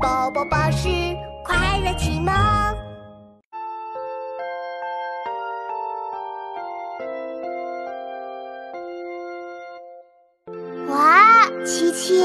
宝宝巴士快乐启蒙。哇，琪琪，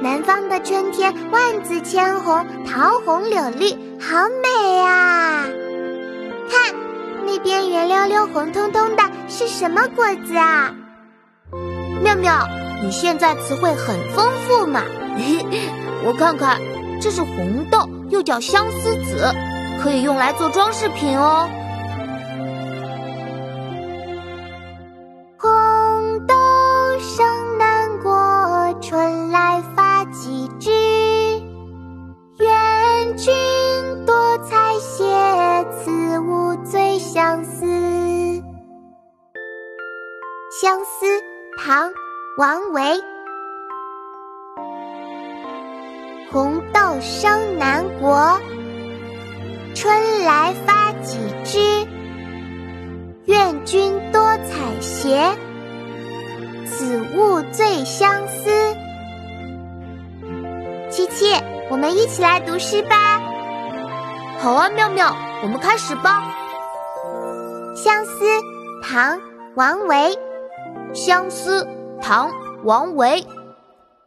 南方的春天，万紫千红，桃红柳绿，好美呀！看，那边圆溜溜、红彤彤的，是什么果子啊？妙妙，你现在词汇很丰富嘛？我看看，这是红豆，又叫相思子，可以用来做装饰品哦。红豆生南国，春来发几枝。愿君多采撷，此物最相思。相思，唐·王维。红豆生南国，春来发几枝。愿君多采撷，此物最相思。七七，我们一起来读诗吧。好啊，妙妙，我们开始吧。相思，唐·王维。相思，唐·王维。